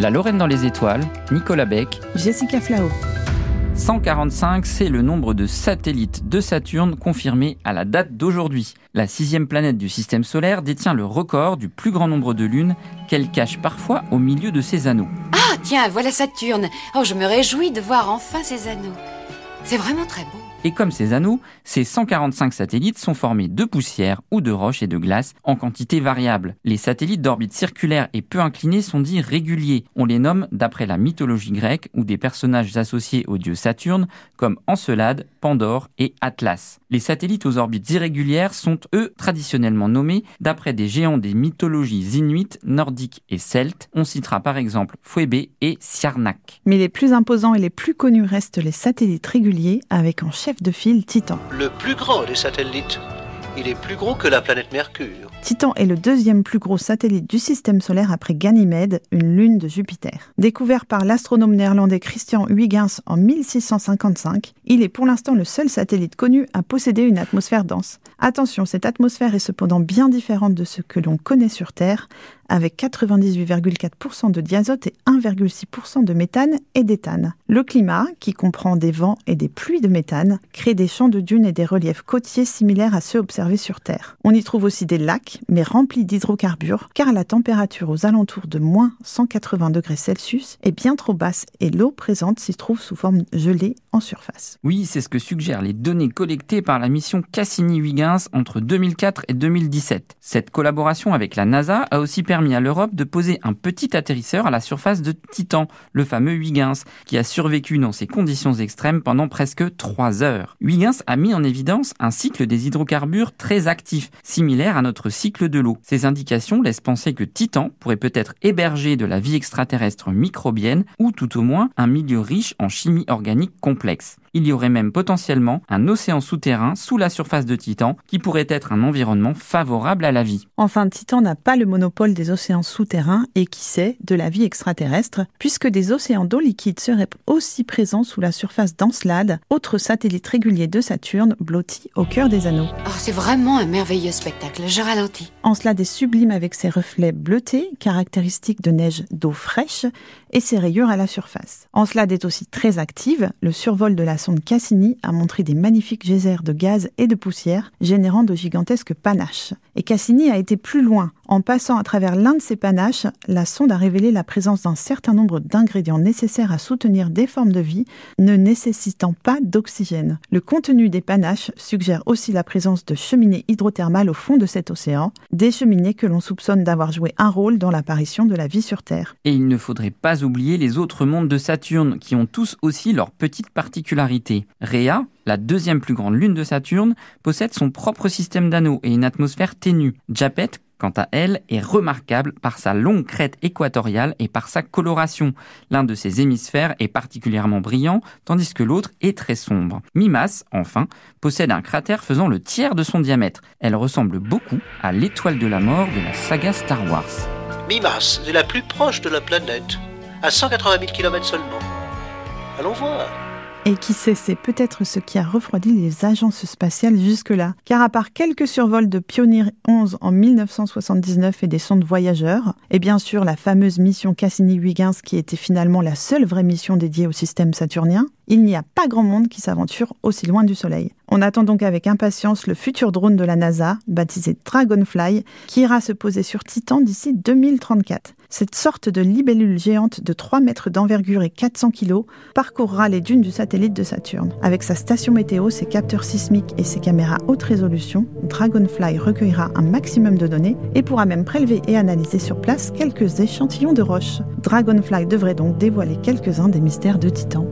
La Lorraine dans les étoiles, Nicolas Beck, Jessica Flao. 145, c'est le nombre de satellites de Saturne confirmés à la date d'aujourd'hui. La sixième planète du système solaire détient le record du plus grand nombre de lunes qu'elle cache parfois au milieu de ses anneaux. Ah, tiens, voilà Saturne. Oh, je me réjouis de voir enfin ses anneaux. C'est vraiment très beau. Et comme ces anneaux, ces 145 satellites sont formés de poussière ou de roches et de glace en quantité variable. Les satellites d'orbite circulaire et peu inclinés sont dits réguliers. On les nomme d'après la mythologie grecque ou des personnages associés au dieu Saturne comme Encelade, Pandore et Atlas. Les satellites aux orbites irrégulières sont eux traditionnellement nommés d'après des géants des mythologies inuites, nordiques et celtes. On citera par exemple Phoebe et Siarnak. Mais les plus imposants et les plus connus restent les satellites réguliers avec en chef de file Titan. Le plus grand des satellites. Il est plus gros que la planète Mercure. Titan est le deuxième plus gros satellite du système solaire après Ganymède, une lune de Jupiter. Découvert par l'astronome néerlandais Christian Huygens en 1655, il est pour l'instant le seul satellite connu à posséder une atmosphère dense. Attention, cette atmosphère est cependant bien différente de ce que l'on connaît sur Terre, avec 98,4% de diazote et 1,6% de méthane et d'éthane. Le climat, qui comprend des vents et des pluies de méthane, crée des champs de dunes et des reliefs côtiers similaires à ceux observés sur Terre. On y trouve aussi des lacs, mais remplis d'hydrocarbures, car la température aux alentours de moins 180 degrés Celsius est bien trop basse et l'eau présente s'y trouve sous forme gelée en surface. Oui, c'est ce que suggèrent les données collectées par la mission Cassini-Huygens entre 2004 et 2017. Cette collaboration avec la NASA a aussi permis à l'Europe de poser un petit atterrisseur à la surface de Titan, le fameux Huygens, qui a survécu dans ces conditions extrêmes pendant presque trois heures. Huygens a mis en évidence un cycle des hydrocarbures très actif, similaire à notre cycle de l'eau. Ces indications laissent penser que Titan pourrait peut-être héberger de la vie extraterrestre microbienne ou tout au moins un milieu riche en chimie organique complexe il y aurait même potentiellement un océan souterrain sous la surface de Titan qui pourrait être un environnement favorable à la vie. Enfin, Titan n'a pas le monopole des océans souterrains et qui sait, de la vie extraterrestre, puisque des océans d'eau liquide seraient aussi présents sous la surface d'Encelade, autre satellite régulier de Saturne blotti au cœur des anneaux. Oh, c'est vraiment un merveilleux spectacle, je ralentis. Encelade est sublime avec ses reflets bleutés, caractéristiques de neige d'eau fraîche, et ses rayures à la surface. Encelade est aussi très active, le survol de la sonde Cassini a montré des magnifiques geysers de gaz et de poussière, générant de gigantesques panaches. Et Cassini a été plus loin. En passant à travers l'un de ces panaches, la sonde a révélé la présence d'un certain nombre d'ingrédients nécessaires à soutenir des formes de vie, ne nécessitant pas d'oxygène. Le contenu des panaches suggère aussi la présence de cheminées hydrothermales au fond de cet océan, des cheminées que l'on soupçonne d'avoir joué un rôle dans l'apparition de la vie sur Terre. Et il ne faudrait pas oublier les autres mondes de Saturne, qui ont tous aussi leurs petites particularités. Rhea, la deuxième plus grande lune de Saturne, possède son propre système d'anneaux et une atmosphère ténue. Japet, quant à elle, est remarquable par sa longue crête équatoriale et par sa coloration. L'un de ses hémisphères est particulièrement brillant, tandis que l'autre est très sombre. Mimas, enfin, possède un cratère faisant le tiers de son diamètre. Elle ressemble beaucoup à l'étoile de la mort de la saga Star Wars. Mimas est la plus proche de la planète, à 180 000 km seulement. Allons voir. Et qui sait, c'est peut-être ce qui a refroidi les agences spatiales jusque-là. Car à part quelques survols de Pioneer 11 en 1979 et des sondes voyageurs, et bien sûr la fameuse mission Cassini-Huygens qui était finalement la seule vraie mission dédiée au système saturnien, il n'y a pas grand monde qui s'aventure aussi loin du Soleil. On attend donc avec impatience le futur drone de la NASA, baptisé Dragonfly, qui ira se poser sur Titan d'ici 2034. Cette sorte de libellule géante de 3 mètres d'envergure et 400 kg parcourra les dunes du satellite de Saturne. Avec sa station météo, ses capteurs sismiques et ses caméras haute résolution, Dragonfly recueillera un maximum de données et pourra même prélever et analyser sur place quelques échantillons de roches. Dragonfly devrait donc dévoiler quelques-uns des mystères de Titan.